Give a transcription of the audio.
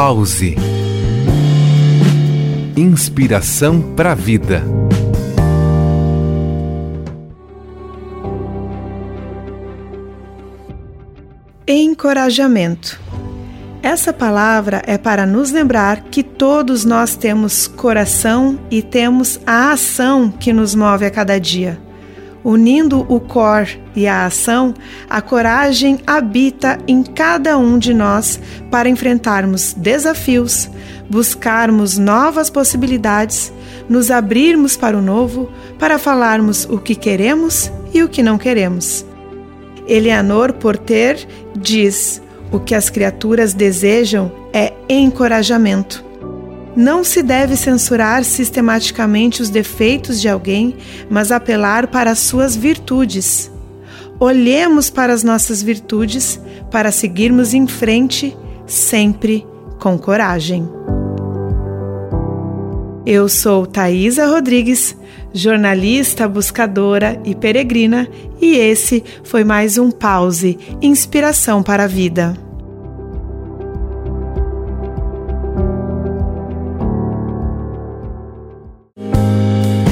Pause. Inspiração para a vida. Encorajamento. Essa palavra é para nos lembrar que todos nós temos coração e temos a ação que nos move a cada dia. Unindo o cor e a ação, a coragem habita em cada um de nós para enfrentarmos desafios, buscarmos novas possibilidades, nos abrirmos para o novo, para falarmos o que queremos e o que não queremos. Eleanor Porter diz: o que as criaturas desejam é encorajamento. Não se deve censurar sistematicamente os defeitos de alguém, mas apelar para as suas virtudes. Olhemos para as nossas virtudes para seguirmos em frente, sempre com coragem. Eu sou Thaisa Rodrigues, jornalista, buscadora e peregrina, e esse foi mais um Pause Inspiração para a Vida.